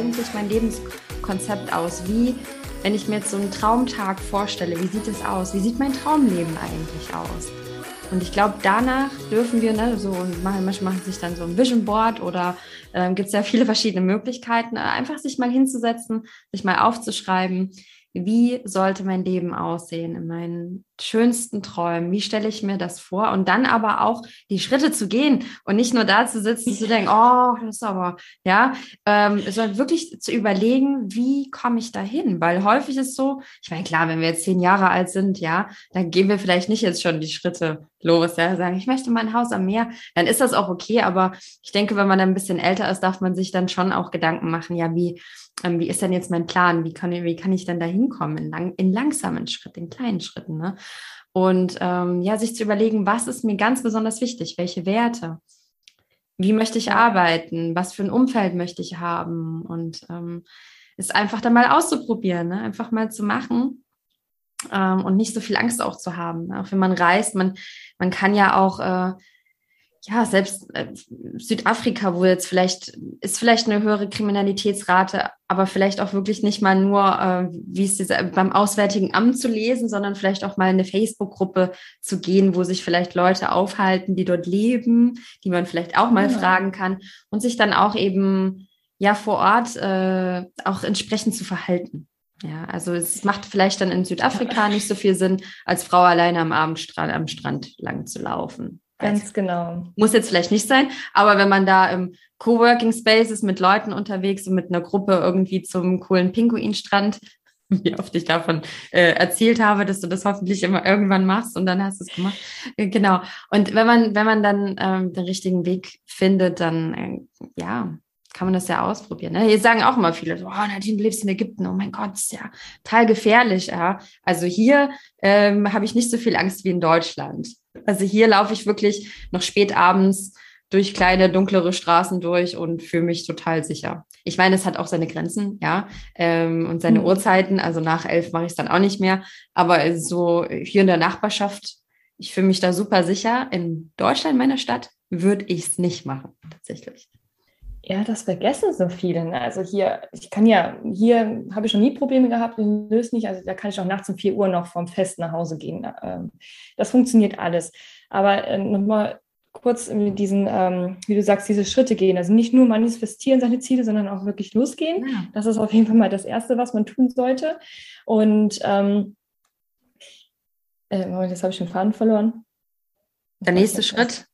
eigentlich mein Lebenskonzept aus? Wie, wenn ich mir jetzt so einen Traumtag vorstelle, wie sieht es aus? Wie sieht mein Traumleben eigentlich aus? Und ich glaube, danach dürfen wir, ne, so, manche machen sich dann so ein Vision Board oder äh, gibt es ja viele verschiedene Möglichkeiten, einfach sich mal hinzusetzen, sich mal aufzuschreiben, wie sollte mein Leben aussehen in meinen schönsten Träumen? Wie stelle ich mir das vor? Und dann aber auch die Schritte zu gehen und nicht nur da zu sitzen, zu denken, oh, das ist aber, ja, ähm, sondern wirklich zu überlegen, wie komme ich da hin? Weil häufig ist so, ich meine, klar, wenn wir jetzt zehn Jahre alt sind, ja, dann gehen wir vielleicht nicht jetzt schon die Schritte los, ja, sagen, ich möchte mal ein Haus am Meer, dann ist das auch okay, aber ich denke, wenn man dann ein bisschen älter ist, darf man sich dann schon auch Gedanken machen, ja, wie, ähm, wie ist denn jetzt mein Plan? Wie kann, wie kann ich denn da hinkommen? In, lang, in langsamen Schritten, in kleinen Schritten. Ne? Und ähm, ja, sich zu überlegen, was ist mir ganz besonders wichtig? Welche Werte? Wie möchte ich arbeiten? Was für ein Umfeld möchte ich haben? Und ähm, ist einfach dann mal auszuprobieren, ne? einfach mal zu machen ähm, und nicht so viel Angst auch zu haben. Ne? Auch wenn man reist, man, man kann ja auch äh, ja, selbst äh, Südafrika, wo jetzt vielleicht, ist vielleicht eine höhere Kriminalitätsrate, aber vielleicht auch wirklich nicht mal nur, äh, wie es diese, beim Auswärtigen Amt zu lesen, sondern vielleicht auch mal in eine Facebook-Gruppe zu gehen, wo sich vielleicht Leute aufhalten, die dort leben, die man vielleicht auch mal ja. fragen kann und sich dann auch eben, ja, vor Ort äh, auch entsprechend zu verhalten. Ja, also es macht vielleicht dann in Südafrika nicht so viel Sinn, als Frau alleine am Abendstrand, am Strand lang zu laufen. Ganz also, genau. Muss jetzt vielleicht nicht sein, aber wenn man da im Coworking Space ist mit Leuten unterwegs und mit einer Gruppe irgendwie zum coolen Pinguinstrand, wie oft ich davon äh, erzählt habe, dass du das hoffentlich immer irgendwann machst und dann hast du es gemacht. Äh, genau. Und wenn man, wenn man dann ähm, den richtigen Weg findet, dann äh, ja, kann man das ja ausprobieren. Ne? Jetzt sagen auch immer viele, oh, Nadine, du lebst in Ägypten, oh mein Gott, ist ja total gefährlich. Ja. Also hier ähm, habe ich nicht so viel Angst wie in Deutschland. Also hier laufe ich wirklich noch spät abends durch kleine, dunklere Straßen durch und fühle mich total sicher. Ich meine, es hat auch seine Grenzen, ja, ähm, und seine mhm. Uhrzeiten. Also nach elf mache ich es dann auch nicht mehr. Aber so hier in der Nachbarschaft, ich fühle mich da super sicher. In Deutschland, meiner Stadt, würde ich es nicht machen, tatsächlich. Ja, das vergessen so viele. Ne? Also hier, ich kann ja, hier habe ich schon nie Probleme gehabt, löse nicht. Also da kann ich auch nachts um 4 Uhr noch vom Fest nach Hause gehen. Ähm, das funktioniert alles. Aber äh, nochmal kurz mit diesen, ähm, wie du sagst, diese Schritte gehen. Also nicht nur manifestieren seine Ziele, sondern auch wirklich losgehen. Ja. Das ist auf jeden Fall mal das Erste, was man tun sollte. Und ähm, äh, jetzt habe ich den Faden verloren. Der nächste Schritt.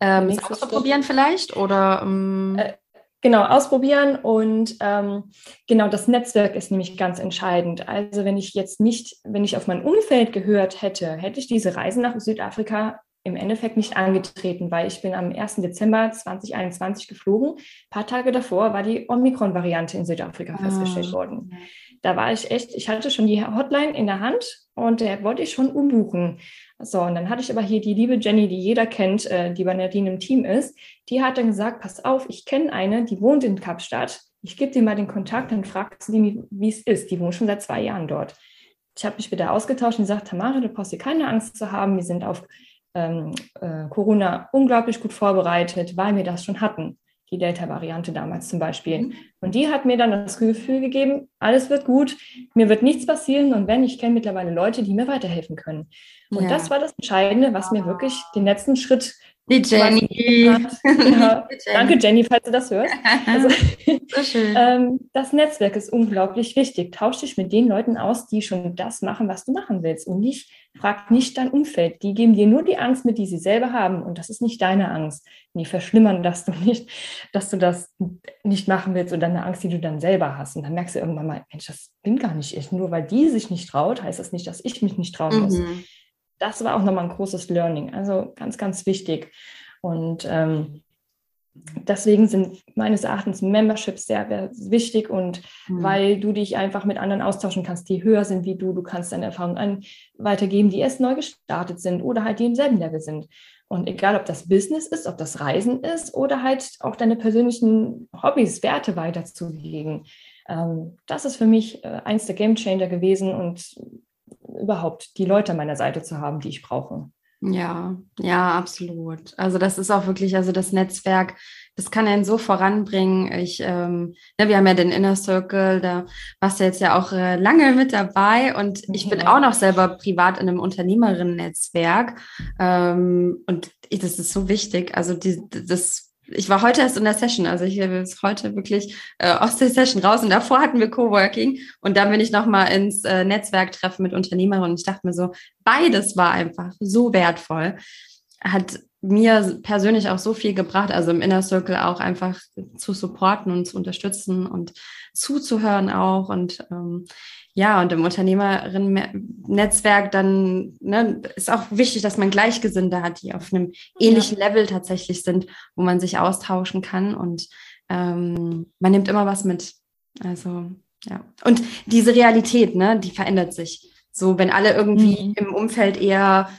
Ähm, ausprobieren vielleicht oder ähm äh, genau ausprobieren und ähm, genau das Netzwerk ist nämlich ganz entscheidend. Also wenn ich jetzt nicht, wenn ich auf mein Umfeld gehört hätte, hätte ich diese Reise nach Südafrika im Endeffekt nicht angetreten, weil ich bin am 1. Dezember 2021 geflogen. Ein paar Tage davor war die Omikron-Variante in Südafrika ah. festgestellt worden. Da war ich echt, ich hatte schon die Hotline in der Hand und der wollte ich schon umbuchen. So, und dann hatte ich aber hier die liebe Jenny, die jeder kennt, äh, die bei Nadine im Team ist. Die hat dann gesagt, pass auf, ich kenne eine, die wohnt in Kapstadt. Ich gebe dir mal den Kontakt, dann fragst du die, wie es ist. Die wohnt schon seit zwei Jahren dort. Ich habe mich wieder ausgetauscht und gesagt, Tamara, du brauchst dir keine Angst zu haben. Wir sind auf ähm, äh, Corona unglaublich gut vorbereitet, weil wir das schon hatten die Delta-Variante damals zum Beispiel. Mhm. Und die hat mir dann das Gefühl gegeben, alles wird gut, mir wird nichts passieren und wenn, ich kenne mittlerweile Leute, die mir weiterhelfen können. Und ja. das war das Entscheidende, was mir wirklich den letzten Schritt die Jenny. Ja, danke, Jenny, falls du das hörst. Also, so ähm, das Netzwerk ist unglaublich wichtig. Tausch dich mit den Leuten aus, die schon das machen, was du machen willst. Und nicht, frag nicht dein Umfeld. Die geben dir nur die Angst mit, die sie selber haben. Und das ist nicht deine Angst. Die verschlimmern dass du nicht, dass du das nicht machen willst oder deine Angst, die du dann selber hast. Und dann merkst du irgendwann mal, Mensch, das bin gar nicht ich. Nur weil die sich nicht traut, heißt das nicht, dass ich mich nicht trauen muss. Mhm das war auch nochmal ein großes Learning. Also ganz, ganz wichtig. Und ähm, deswegen sind meines Erachtens Memberships sehr, sehr wichtig und mhm. weil du dich einfach mit anderen austauschen kannst, die höher sind wie du. Du kannst deine Erfahrungen weitergeben, die erst neu gestartet sind oder halt die im selben Level sind. Und egal, ob das Business ist, ob das Reisen ist oder halt auch deine persönlichen Hobbys, Werte weiterzulegen. Ähm, das ist für mich äh, eins der Game Changer gewesen und überhaupt die Leute an meiner Seite zu haben, die ich brauche. Ja, ja, absolut. Also das ist auch wirklich, also das Netzwerk, das kann einen so voranbringen. Ich, ähm, ne, wir haben ja den Inner Circle, da warst du jetzt ja auch äh, lange mit dabei und ich bin auch noch selber privat in einem Unternehmerinnen-Netzwerk ähm, und das ist so wichtig. Also die, das ich war heute erst in der Session, also ich bin heute wirklich äh, aus der Session raus und davor hatten wir Coworking und dann bin ich nochmal ins äh, Netzwerktreffen mit Unternehmerinnen und ich dachte mir so, beides war einfach so wertvoll. Hat mir persönlich auch so viel gebracht, also im Inner Circle auch einfach zu supporten und zu unterstützen und zuzuhören auch und ähm, ja, und im Unternehmerinnen-Netzwerk dann ne, ist auch wichtig, dass man Gleichgesinnte hat, die auf einem ähnlichen ja. Level tatsächlich sind, wo man sich austauschen kann und ähm, man nimmt immer was mit. Also ja. Und diese Realität, ne, die verändert sich. So, wenn alle irgendwie mhm. im Umfeld eher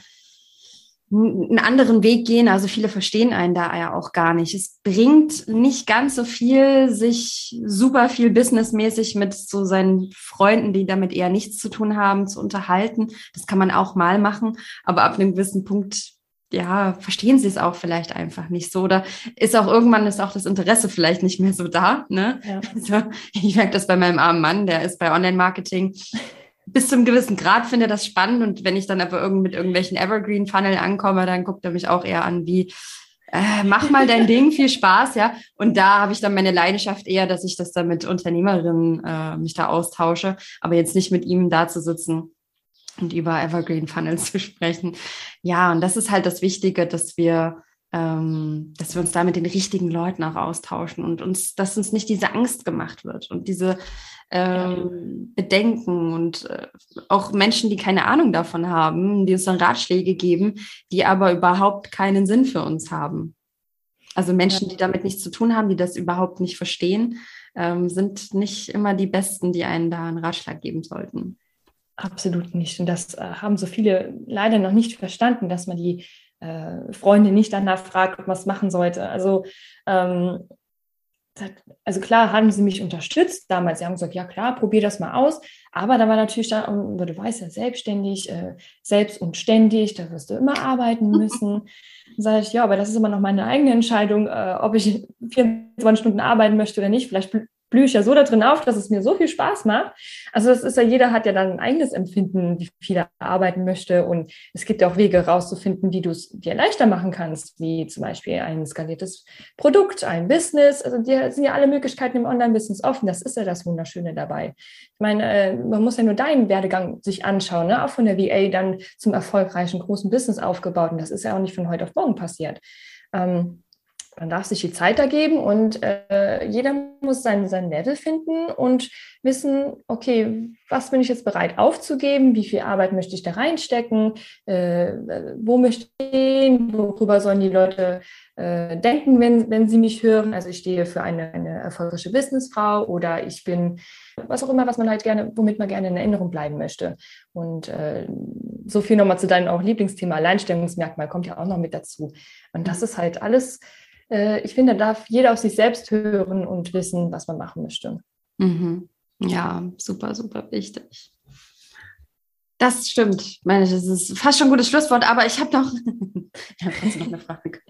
einen anderen Weg gehen. Also viele verstehen einen da ja auch gar nicht. Es bringt nicht ganz so viel, sich super viel businessmäßig mit so seinen Freunden, die damit eher nichts zu tun haben, zu unterhalten. Das kann man auch mal machen, aber ab einem gewissen Punkt ja, verstehen sie es auch vielleicht einfach nicht so. Oder ist auch irgendwann ist auch das Interesse vielleicht nicht mehr so da. Ne? Ja. Also, ich merke das bei meinem armen Mann, der ist bei Online-Marketing bis zum gewissen Grad finde das spannend und wenn ich dann aber irgend mit irgendwelchen Evergreen Funnel ankomme, dann guckt er mich auch eher an wie äh, mach mal dein Ding, viel Spaß, ja. Und da habe ich dann meine Leidenschaft eher, dass ich das dann mit Unternehmerinnen äh, mich da austausche, aber jetzt nicht mit ihm da zu sitzen und über Evergreen Funnels zu sprechen. Ja, und das ist halt das Wichtige, dass wir ähm, dass wir uns da mit den richtigen Leuten auch austauschen und uns, dass uns nicht diese Angst gemacht wird und diese ähm, Bedenken und äh, auch Menschen, die keine Ahnung davon haben, die uns dann Ratschläge geben, die aber überhaupt keinen Sinn für uns haben. Also Menschen, die damit nichts zu tun haben, die das überhaupt nicht verstehen, ähm, sind nicht immer die Besten, die einen da einen Ratschlag geben sollten. Absolut nicht. Und das äh, haben so viele leider noch nicht verstanden, dass man die äh, Freunde nicht danach fragt, ob man es machen sollte. Also, ähm, also klar haben sie mich unterstützt damals. Sie haben gesagt, ja klar, probier das mal aus. Aber da war natürlich da, du weißt ja, selbstständig, äh, selbst und ständig, da wirst du immer arbeiten müssen. Dann sage ich, ja, aber das ist immer noch meine eigene Entscheidung, äh, ob ich 24 Stunden arbeiten möchte oder nicht. Vielleicht blühe ich ja so da drin auf, dass es mir so viel Spaß macht. Also das ist ja, jeder hat ja dann ein eigenes Empfinden, wie viel er arbeiten möchte. Und es gibt ja auch Wege rauszufinden, wie du es dir leichter machen kannst, wie zum Beispiel ein skaliertes Produkt, ein Business. Also die sind ja alle Möglichkeiten im Online-Business offen. Das ist ja das Wunderschöne dabei. Ich meine, äh, man muss ja nur deinen Werdegang sich anschauen, ne? auch von der VA dann zum erfolgreichen großen Business aufgebaut. Und das ist ja auch nicht von heute auf morgen passiert. Ähm, man darf sich die Zeit da geben und äh, jeder muss sein, sein Level finden und wissen, okay, was bin ich jetzt bereit aufzugeben, wie viel Arbeit möchte ich da reinstecken, äh, wo möchte ich gehen, worüber sollen die Leute äh, denken, wenn, wenn sie mich hören. Also ich stehe für eine, eine erfolgreiche Businessfrau oder ich bin was auch immer, was man halt gerne, womit man gerne in Erinnerung bleiben möchte. Und äh, so viel nochmal zu deinem auch Lieblingsthema Alleinstellungsmerkmal kommt ja auch noch mit dazu. Und das ist halt alles äh, ich finde, da darf jeder auf sich selbst hören und wissen, was man machen möchte. Mhm. Ja, super, super wichtig. Das stimmt. Meine, das ist fast schon ein gutes Schlusswort, aber ich habe noch, ich habe noch eine Frage.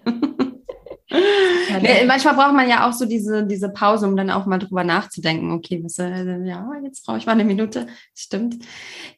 Ja, manchmal braucht man ja auch so diese, diese Pause, um dann auch mal drüber nachzudenken. Okay, was, äh, ja, jetzt brauche ich mal eine Minute. Stimmt.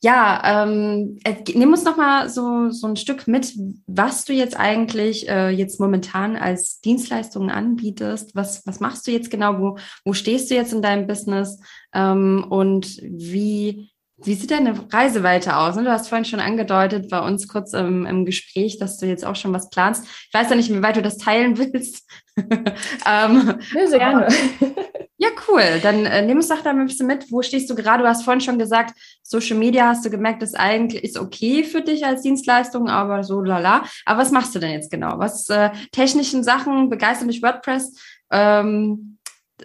Ja, ähm, äh, nimm uns noch mal so, so ein Stück mit, was du jetzt eigentlich äh, jetzt momentan als Dienstleistungen anbietest. Was, was machst du jetzt genau? Wo, wo stehst du jetzt in deinem Business? Ähm, und wie, wie sieht deine Reise weiter aus? Du hast vorhin schon angedeutet bei uns kurz im, im Gespräch, dass du jetzt auch schon was planst. Ich weiß ja nicht, wie weit du das teilen willst. ähm, ja, sehr gerne. ja, cool. Dann äh, nimm uns doch da ein bisschen mit. Wo stehst du gerade? Du hast vorhin schon gesagt, Social Media hast du gemerkt, ist eigentlich ist okay für dich als Dienstleistung, aber so lala. Aber was machst du denn jetzt genau? Was äh, technischen Sachen begeistert mich WordPress? Ähm,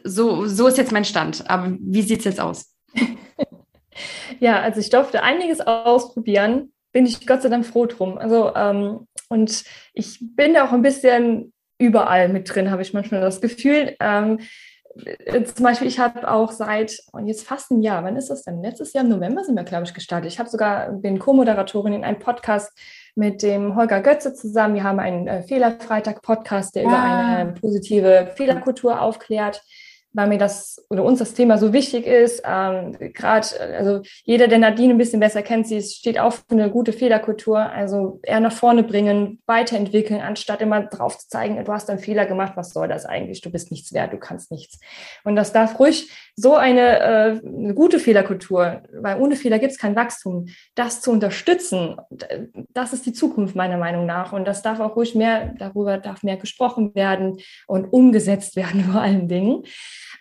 so, so ist jetzt mein Stand. Aber wie sieht es jetzt aus? Ja, also ich durfte einiges ausprobieren, bin ich Gott sei Dank froh drum. Also ähm, und ich bin da auch ein bisschen überall mit drin, habe ich manchmal das Gefühl. Ähm, äh, zum Beispiel, ich habe auch seit, und jetzt fast ein Jahr, wann ist das denn? Letztes Jahr im November sind wir, glaube ich, gestartet. Ich habe sogar, bin Co-Moderatorin in einem Podcast mit dem Holger Götze zusammen. Wir haben einen äh, Fehlerfreitag-Podcast, der ah. über eine positive Fehlerkultur aufklärt weil mir das oder uns das Thema so wichtig ist. Ähm, Gerade, also jeder, der Nadine ein bisschen besser kennt, sie steht auch für eine gute Fehlerkultur. Also eher nach vorne bringen, weiterentwickeln, anstatt immer drauf zu zeigen, du hast einen Fehler gemacht, was soll das eigentlich? Du bist nichts wert, du kannst nichts. Und das darf ruhig so eine, äh, eine gute Fehlerkultur, weil ohne Fehler gibt es kein Wachstum. Das zu unterstützen, das ist die Zukunft meiner Meinung nach. Und das darf auch ruhig mehr, darüber darf mehr gesprochen werden und umgesetzt werden vor allen Dingen.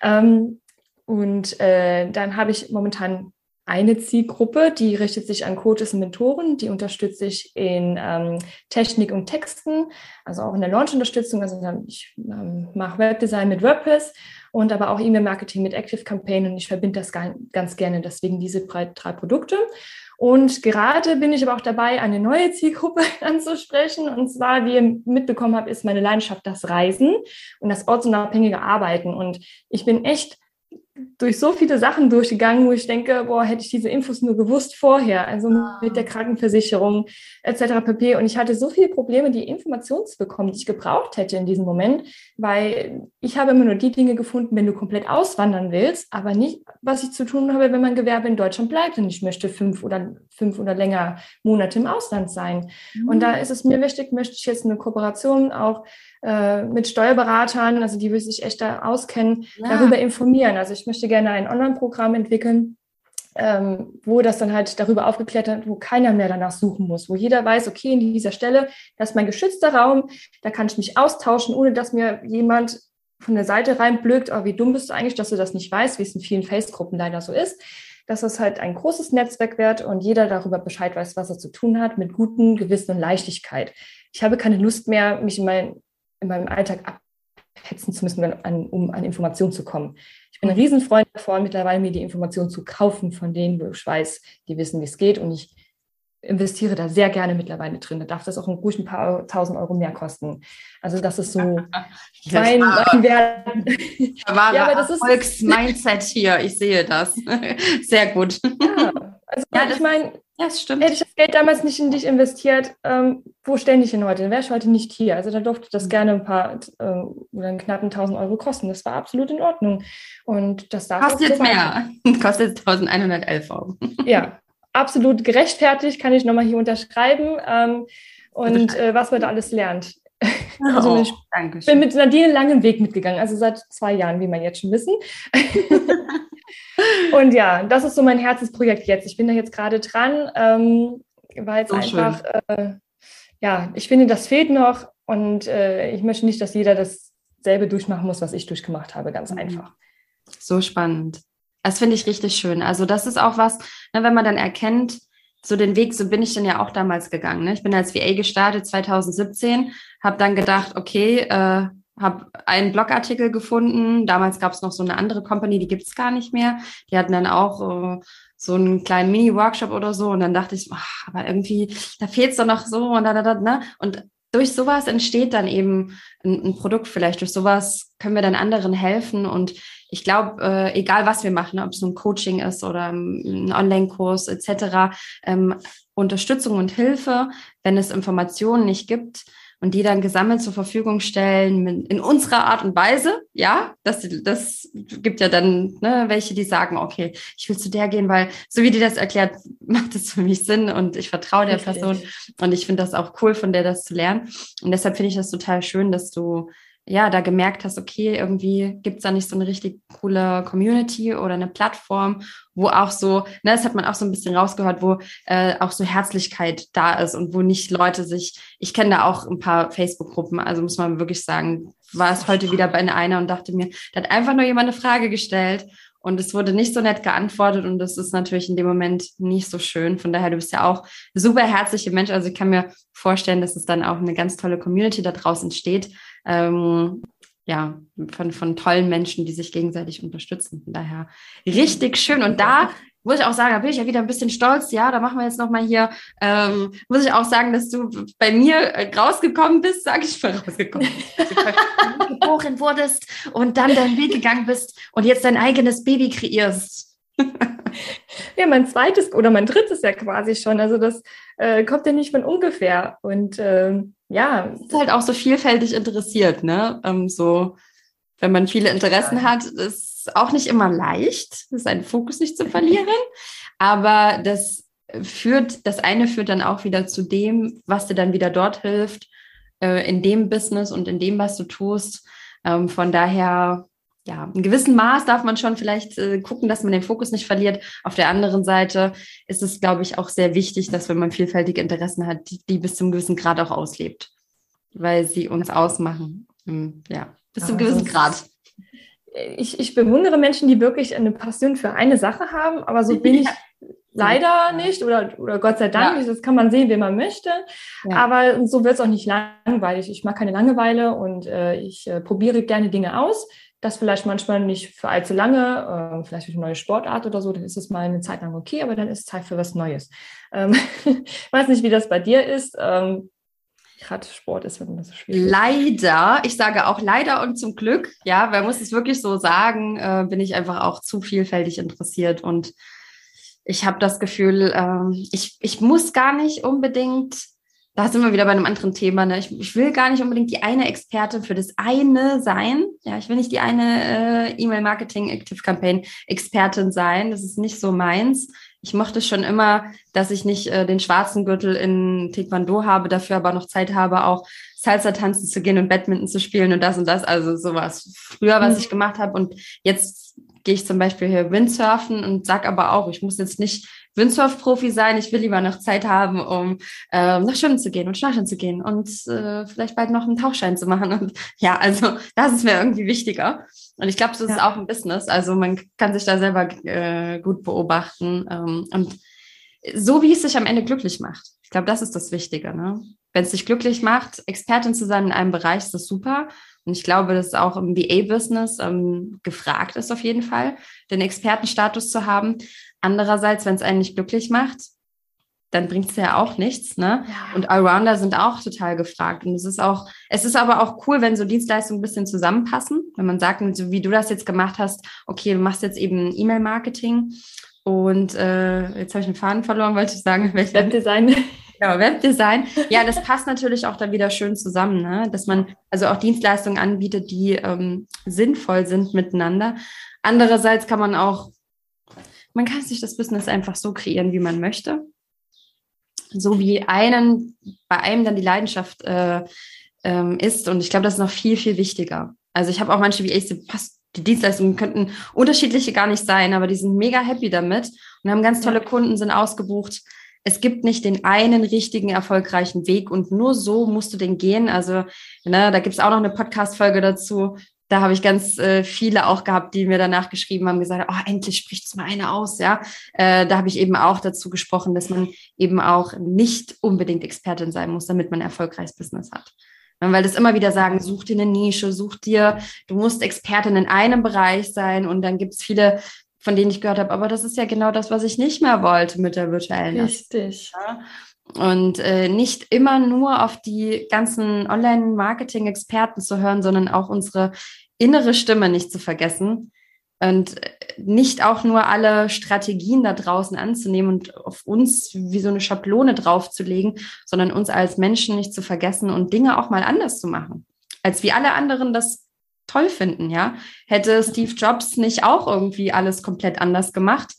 Ähm, und äh, dann habe ich momentan eine Zielgruppe, die richtet sich an Coaches und Mentoren, die unterstütze ich in ähm, Technik und Texten, also auch in der Launch-Unterstützung. Also ich ähm, mache Webdesign mit WordPress und aber auch E-Mail-Marketing mit Active Campaign und ich verbinde das ganz gerne, deswegen diese drei, drei Produkte. Und gerade bin ich aber auch dabei, eine neue Zielgruppe anzusprechen. Und zwar, wie ihr mitbekommen habt, ist meine Leidenschaft das Reisen und das ortsunabhängige Arbeiten. Und ich bin echt durch so viele Sachen durchgegangen, wo ich denke, boah, hätte ich diese Infos nur gewusst vorher, also ah. mit der Krankenversicherung etc. pp. Und ich hatte so viele Probleme, die Informationen zu bekommen, die ich gebraucht hätte in diesem Moment, weil ich habe immer nur die Dinge gefunden, wenn du komplett auswandern willst, aber nicht, was ich zu tun habe, wenn mein Gewerbe in Deutschland bleibt und ich möchte fünf oder fünf oder länger Monate im Ausland sein. Mhm. Und da ist es mir wichtig, möchte ich jetzt eine Kooperation auch äh, mit Steuerberatern, also die sich echt da auskennen, ja. darüber informieren. Also ich möchte gerne ein Online-Programm entwickeln, ähm, wo das dann halt darüber aufgeklärt wird, wo keiner mehr danach suchen muss, wo jeder weiß, okay, in dieser Stelle, das ist mein geschützter Raum, da kann ich mich austauschen, ohne dass mir jemand von der Seite reinblökt, oh, wie dumm bist du eigentlich, dass du das nicht weißt, wie es in vielen Face-Gruppen leider so ist, dass es halt ein großes Netzwerk wird und jeder darüber Bescheid weiß, was er zu tun hat, mit gutem Gewissen und Leichtigkeit. Ich habe keine Lust mehr, mich in, mein, in meinem Alltag abhetzen zu müssen, um an Informationen zu kommen. Ich bin ein Riesenfreund davon, mittlerweile mir die Informationen zu kaufen von denen, wo ich weiß, die wissen, wie es geht. Und ich investiere da sehr gerne mittlerweile drin. Da darf das auch ruhig ein paar tausend Euro mehr kosten. Also das ist so mein, mein Wert. Wahre ja, aber das Erfolgsmindset hier. Ich sehe das. Sehr gut. Ja, also ja, ich meine, ja, stimmt. Hätte ich das Geld damals nicht in dich investiert, ähm, wo stände ich denn heute? Dann wäre ich heute nicht hier. Also da durfte das mhm. gerne ein paar äh, oder einen knappen 1000 Euro kosten. Das war absolut in Ordnung. Und das darf Kostet jetzt mehr. Kostet 1111 Euro. Ja, absolut gerechtfertigt, kann ich nochmal hier unterschreiben. Ähm, und äh, was man da alles lernt. Also oh, ich bin mit Nadine einen langen Weg mitgegangen, also seit zwei Jahren, wie man jetzt schon wissen. Und ja, das ist so mein Herzensprojekt jetzt. Ich bin da jetzt gerade dran, ähm, weil es so einfach, äh, ja, ich finde, das fehlt noch und äh, ich möchte nicht, dass jeder dasselbe durchmachen muss, was ich durchgemacht habe, ganz mhm. einfach. So spannend. Das finde ich richtig schön. Also das ist auch was, ne, wenn man dann erkennt, so den Weg, so bin ich dann ja auch damals gegangen. Ne? Ich bin als VA gestartet 2017, habe dann gedacht, okay, äh, habe einen Blogartikel gefunden. Damals gab es noch so eine andere Company, die gibt es gar nicht mehr. Die hatten dann auch äh, so einen kleinen Mini-Workshop oder so. Und dann dachte ich, ach, aber irgendwie, da fehlt es doch noch so und da, da, da, ne? Und durch sowas entsteht dann eben ein, ein, Produkt vielleicht. Durch sowas können wir dann anderen helfen. Und ich glaube, äh, egal was wir machen, ob es ein Coaching ist oder ein Online-Kurs etc., ähm, Unterstützung und Hilfe, wenn es Informationen nicht gibt, und die dann gesammelt zur Verfügung stellen in unserer Art und Weise. Ja, das, das gibt ja dann ne, welche, die sagen, okay, ich will zu der gehen, weil so wie die das erklärt, macht es für mich Sinn und ich vertraue der Richtig. Person und ich finde das auch cool, von der das zu lernen. Und deshalb finde ich das total schön, dass du ja, da gemerkt hast, okay, irgendwie gibt's da nicht so eine richtig coole Community oder eine Plattform, wo auch so, ne, das hat man auch so ein bisschen rausgehört, wo äh, auch so Herzlichkeit da ist und wo nicht Leute sich, ich kenne da auch ein paar Facebook-Gruppen, also muss man wirklich sagen, war es heute wieder bei einer und dachte mir, da hat einfach nur jemand eine Frage gestellt und es wurde nicht so nett geantwortet und das ist natürlich in dem Moment nicht so schön. Von daher, du bist ja auch super herzliche Mensch. Also ich kann mir vorstellen, dass es dann auch eine ganz tolle Community da draußen steht. Ähm, ja, von, von tollen Menschen, die sich gegenseitig unterstützen. Von daher richtig schön. Und da muss ich auch sagen, da bin ich ja wieder ein bisschen stolz. Ja, da machen wir jetzt nochmal hier, ähm, muss ich auch sagen, dass du bei mir äh, rausgekommen bist, sage ich mal rausgekommen, geboren wurdest und dann deinen Weg gegangen bist und jetzt dein eigenes Baby kreierst. ja, mein zweites oder mein drittes ja quasi schon. Also das äh, kommt ja nicht von ungefähr. Und ähm, ja. Ist halt auch so vielfältig interessiert, ne? Ähm, so, wenn man viele Interessen hat, ist auch nicht immer leicht, seinen Fokus nicht zu verlieren. Aber das führt, das eine führt dann auch wieder zu dem, was dir dann wieder dort hilft, äh, in dem Business und in dem, was du tust. Ähm, von daher ja, in gewissem Maß darf man schon vielleicht äh, gucken, dass man den Fokus nicht verliert. Auf der anderen Seite ist es, glaube ich, auch sehr wichtig, dass wenn man vielfältige Interessen hat, die, die bis zum gewissen Grad auch auslebt, weil sie uns ausmachen. Hm, ja, bis ja, zum gewissen Grad. Ich, ich bewundere Menschen, die wirklich eine Passion für eine Sache haben, aber so bin ich leider nicht oder, oder Gott sei Dank nicht. Das kann man sehen, wie man möchte. Ja. Aber so wird es auch nicht langweilig. Ich mag keine Langeweile und äh, ich äh, probiere gerne Dinge aus das vielleicht manchmal nicht für allzu lange, äh, vielleicht für eine neue Sportart oder so, dann ist es mal eine Zeit lang okay, aber dann ist es Zeit für was Neues. Ähm, ich weiß nicht, wie das bei dir ist. Ähm, Gerade Sport ist das so schwierig. Leider, ich sage auch leider und zum Glück, ja, weil muss es wirklich so sagen, äh, bin ich einfach auch zu vielfältig interessiert und ich habe das Gefühl, äh, ich, ich muss gar nicht unbedingt da sind wir wieder bei einem anderen Thema. Ne? Ich, ich, will gar nicht unbedingt die eine Expertin für das eine sein. Ja, ich will nicht die eine äh, E-Mail-Marketing Active Campaign Expertin sein. Das ist nicht so meins. Ich mochte schon immer, dass ich nicht äh, den schwarzen Gürtel in Taekwondo habe, dafür aber noch Zeit habe, auch Salsa tanzen zu gehen und Badminton zu spielen und das und das. Also sowas früher, was mhm. ich gemacht habe. Und jetzt gehe ich zum Beispiel hier Windsurfen und sag aber auch, ich muss jetzt nicht Windsurf-Profi sein. Ich will lieber noch Zeit haben, um äh, nach Schwimmen zu gehen und Schnorcheln zu gehen und äh, vielleicht bald noch einen Tauchschein zu machen. Und ja, also das ist mir irgendwie wichtiger. Und ich glaube, das ist auch ein Business. Also man kann sich da selber äh, gut beobachten. Ähm, und so wie es sich am Ende glücklich macht. Ich glaube, das ist das Wichtige. Ne? Wenn es dich glücklich macht, Expertin zu sein in einem Bereich, ist das super. Und ich glaube, dass auch im VA-Business ähm, gefragt ist auf jeden Fall, den Expertenstatus zu haben. Andererseits, wenn es einen nicht glücklich macht, dann bringt es ja auch nichts, ne? Ja. Und Allrounder sind auch total gefragt. Und es ist auch, es ist aber auch cool, wenn so Dienstleistungen ein bisschen zusammenpassen. Wenn man sagt, so wie du das jetzt gemacht hast, okay, du machst jetzt eben E-Mail-Marketing und äh, jetzt habe ich einen Faden verloren, wollte ich sagen. Webdesign. Genau, Webdesign. Ja, das passt natürlich auch da wieder schön zusammen, ne? dass man also auch Dienstleistungen anbietet, die ähm, sinnvoll sind miteinander. Andererseits kann man auch man kann sich das Business einfach so kreieren, wie man möchte. So wie einen, bei einem dann die Leidenschaft äh, ähm, ist. Und ich glaube, das ist noch viel, viel wichtiger. Also ich habe auch manche wie ich, die Dienstleistungen könnten unterschiedliche gar nicht sein, aber die sind mega happy damit und haben ganz tolle Kunden, sind ausgebucht. Es gibt nicht den einen richtigen, erfolgreichen Weg und nur so musst du den gehen. Also, ne, da gibt es auch noch eine Podcast-Folge dazu, da habe ich ganz äh, viele auch gehabt, die mir danach geschrieben haben, gesagt, oh, endlich spricht es mal eine aus, ja. Äh, da habe ich eben auch dazu gesprochen, dass man eben auch nicht unbedingt Expertin sein muss, damit man ein erfolgreiches Business hat. Weil das immer wieder sagen, such dir eine Nische, such dir, du musst Expertin in einem Bereich sein und dann gibt es viele, von denen ich gehört habe, aber das ist ja genau das, was ich nicht mehr wollte mit der virtuellen Richtig. Ja? Und äh, nicht immer nur auf die ganzen Online-Marketing-Experten zu hören, sondern auch unsere innere Stimme nicht zu vergessen und äh, nicht auch nur alle Strategien da draußen anzunehmen und auf uns wie so eine Schablone draufzulegen, sondern uns als Menschen nicht zu vergessen und Dinge auch mal anders zu machen, als wie alle anderen das toll finden, ja. Hätte Steve Jobs nicht auch irgendwie alles komplett anders gemacht,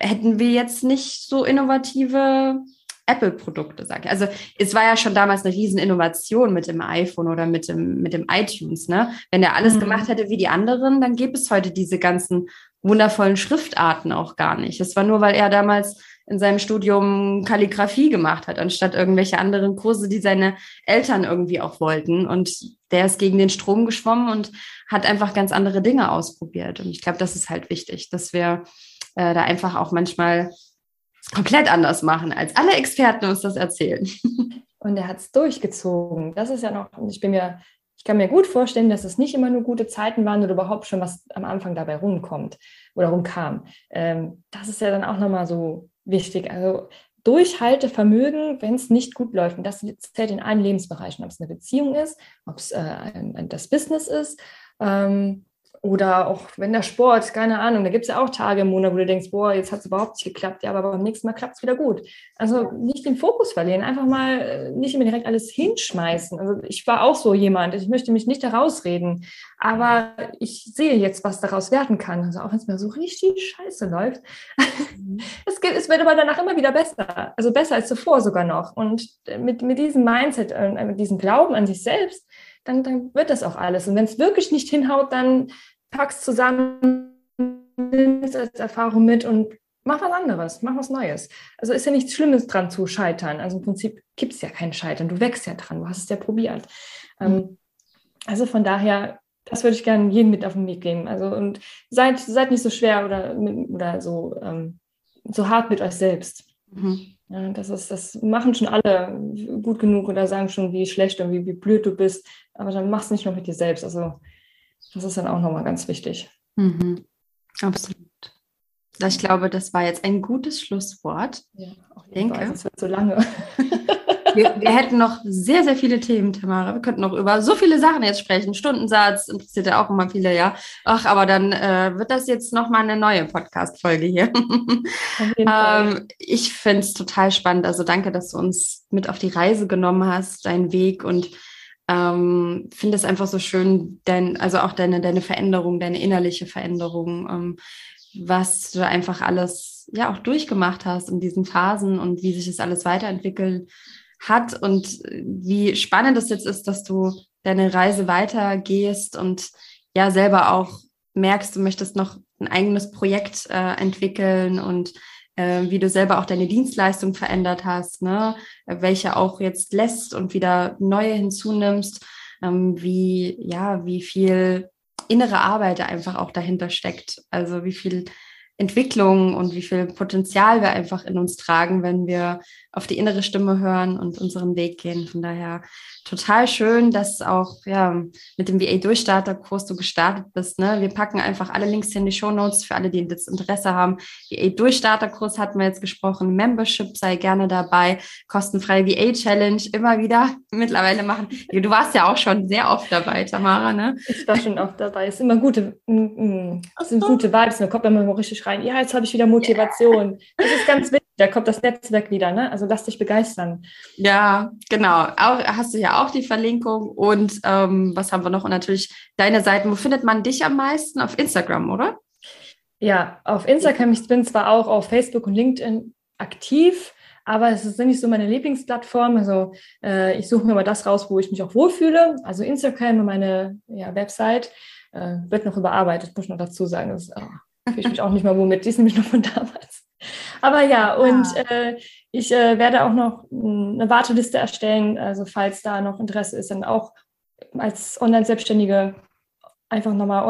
hätten wir jetzt nicht so innovative Apple-Produkte, sage ich. Also es war ja schon damals eine riesen Innovation mit dem iPhone oder mit dem, mit dem iTunes. Ne? Wenn er alles mhm. gemacht hätte wie die anderen, dann gäbe es heute diese ganzen wundervollen Schriftarten auch gar nicht. Es war nur, weil er damals in seinem Studium Kalligrafie gemacht hat, anstatt irgendwelche anderen Kurse, die seine Eltern irgendwie auch wollten. Und der ist gegen den Strom geschwommen und hat einfach ganz andere Dinge ausprobiert. Und ich glaube, das ist halt wichtig, dass wir äh, da einfach auch manchmal komplett anders machen, als alle Experten uns das erzählen. Und er hat es durchgezogen. Das ist ja noch, ich bin mir, ich kann mir gut vorstellen, dass es nicht immer nur gute Zeiten waren oder überhaupt schon was am Anfang dabei rumkommt oder rumkam. Ähm, das ist ja dann auch nochmal so wichtig. Also Durchhaltevermögen, wenn es nicht gut läuft. Und das zählt in allen Lebensbereichen, ob es eine Beziehung ist, ob es äh, das Business ist. Ähm, oder auch wenn der Sport, keine Ahnung, da gibt es ja auch Tage im Monat, wo du denkst, boah, jetzt hat es überhaupt nicht geklappt, ja, aber beim nächsten Mal klappt es wieder gut. Also nicht den Fokus verlieren, einfach mal äh, nicht immer direkt alles hinschmeißen. Also ich war auch so jemand, ich möchte mich nicht herausreden, aber ich sehe jetzt, was daraus werden kann. Also auch wenn es mir so richtig scheiße läuft, es, geht, es wird aber danach immer wieder besser. Also besser als zuvor sogar noch. Und mit, mit diesem Mindset, äh, mit diesem Glauben an sich selbst, dann, dann wird das auch alles. Und wenn es wirklich nicht hinhaut, dann packst zusammen, nimmst als Erfahrung mit und mach was anderes, mach was Neues. Also ist ja nichts Schlimmes dran zu scheitern. Also im Prinzip gibt es ja kein Scheitern. Du wächst ja dran, du hast es ja probiert. Mhm. also von daher, das würde ich gerne jedem mit auf den Weg geben. Also und seid, seid nicht so schwer oder, oder so, ähm, so hart mit euch selbst. Mhm. Ja, das, ist, das machen schon alle gut genug oder sagen schon, wie schlecht und wie, wie blöd du bist. Aber dann machst du nicht noch mit dir selbst. Also das ist dann auch nochmal ganz wichtig. Mhm. Absolut. Ich glaube, das war jetzt ein gutes Schlusswort. Ja, auf jeden denke. Es wird so lange. Wir, wir, hätten noch sehr, sehr viele Themen, Tamara. Wir könnten noch über so viele Sachen jetzt sprechen. Stundensatz interessiert ja auch immer viele, ja. Ach, aber dann äh, wird das jetzt nochmal eine neue Podcast-Folge hier. ähm, ich finde es total spannend. Also danke, dass du uns mit auf die Reise genommen hast, deinen Weg und ähm, finde es einfach so schön, dein, also auch deine, deine Veränderung, deine innerliche Veränderung, ähm, was du einfach alles ja auch durchgemacht hast in diesen Phasen und wie sich das alles weiterentwickelt hat und wie spannend es jetzt ist, dass du deine Reise weitergehst und ja selber auch merkst, du möchtest noch ein eigenes Projekt äh, entwickeln und äh, wie du selber auch deine Dienstleistung verändert hast, ne? welche auch jetzt lässt und wieder neue hinzunimmst, ähm, wie, ja, wie viel innere Arbeit einfach auch dahinter steckt. Also wie viel Entwicklung und wie viel Potenzial wir einfach in uns tragen, wenn wir auf die innere Stimme hören und unseren Weg gehen. Von daher total schön, dass auch ja, mit dem VA-Durchstarter-Kurs du gestartet bist. Ne? Wir packen einfach alle Links in die Show Notes für alle, die das Interesse haben. VA-Durchstarter-Kurs hatten wir jetzt gesprochen. Membership sei gerne dabei. Kostenfreie VA-Challenge immer wieder mittlerweile machen. Du warst ja auch schon sehr oft dabei, Tamara. Ne? Ich war schon oft dabei. Es sind immer gute, mm, mm, es sind gute Vibes. Da kommt immer richtig rein. Ja, jetzt habe ich wieder Motivation. Yeah. Das ist ganz wichtig da kommt das Netzwerk wieder, ne? Also lass dich begeistern. Ja, genau. Auch, hast du ja auch die Verlinkung. Und ähm, was haben wir noch? Und natürlich deine Seiten. Wo findet man dich am meisten? Auf Instagram, oder? Ja, auf Instagram. Ich bin zwar auch auf Facebook und LinkedIn aktiv, aber es ist nicht so meine Lieblingsplattform. Also äh, ich suche mir mal das raus, wo ich mich auch wohlfühle. Also Instagram und meine ja, Website äh, wird noch überarbeitet, muss ich noch dazu sagen. Das oh, fühle ich mich auch nicht mal womit. Die ist nämlich noch von damals. Aber ja, und ah. äh, ich äh, werde auch noch eine Warteliste erstellen. Also falls da noch Interesse ist, dann auch als Online-Selbstständige einfach nochmal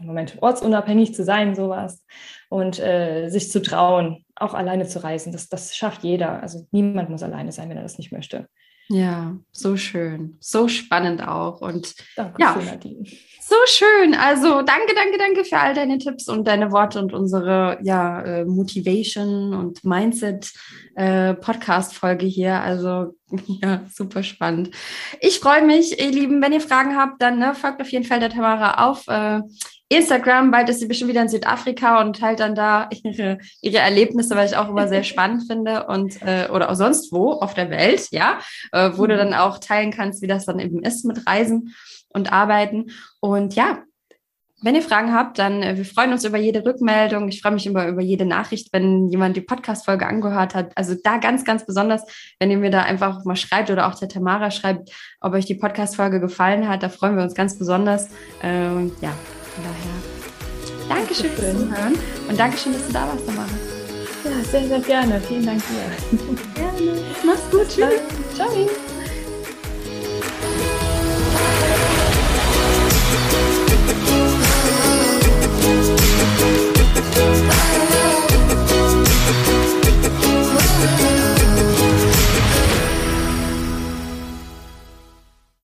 Moment, ortsunabhängig zu sein, sowas. Und äh, sich zu trauen, auch alleine zu reisen. Das, das schafft jeder. Also niemand muss alleine sein, wenn er das nicht möchte. Ja, so schön. So spannend auch. Und Danke, ja, Nadine. So schön. Also danke, danke, danke für all deine Tipps und deine Worte und unsere ja, äh, Motivation und Mindset äh, Podcast-Folge hier. Also ja, super spannend. Ich freue mich, ihr Lieben, wenn ihr Fragen habt, dann ne, folgt auf jeden Fall der Tamara auf äh, Instagram, bald ist sie bestimmt wieder in Südafrika und teilt dann da ihre, ihre Erlebnisse, weil ich auch immer sehr spannend finde und äh, oder auch sonst wo auf der Welt, ja, äh, wo du mhm. dann auch teilen kannst, wie das dann eben ist mit Reisen und Arbeiten. Und ja, wenn ihr Fragen habt, dann äh, wir freuen uns über jede Rückmeldung. Ich freue mich über, über jede Nachricht, wenn jemand die Podcast-Folge angehört hat. Also da ganz, ganz besonders, wenn ihr mir da einfach mal schreibt oder auch der Tamara schreibt, ob euch die Podcast-Folge gefallen hat. Da freuen wir uns ganz besonders. Ähm, ja, von daher, Dankeschön fürs Zuhören und Dankeschön, dass du da warst, Tamara. Ja, sehr, sehr gerne. Vielen Dank dir. Gerne. Mach's gut. Tschüss. Ciao.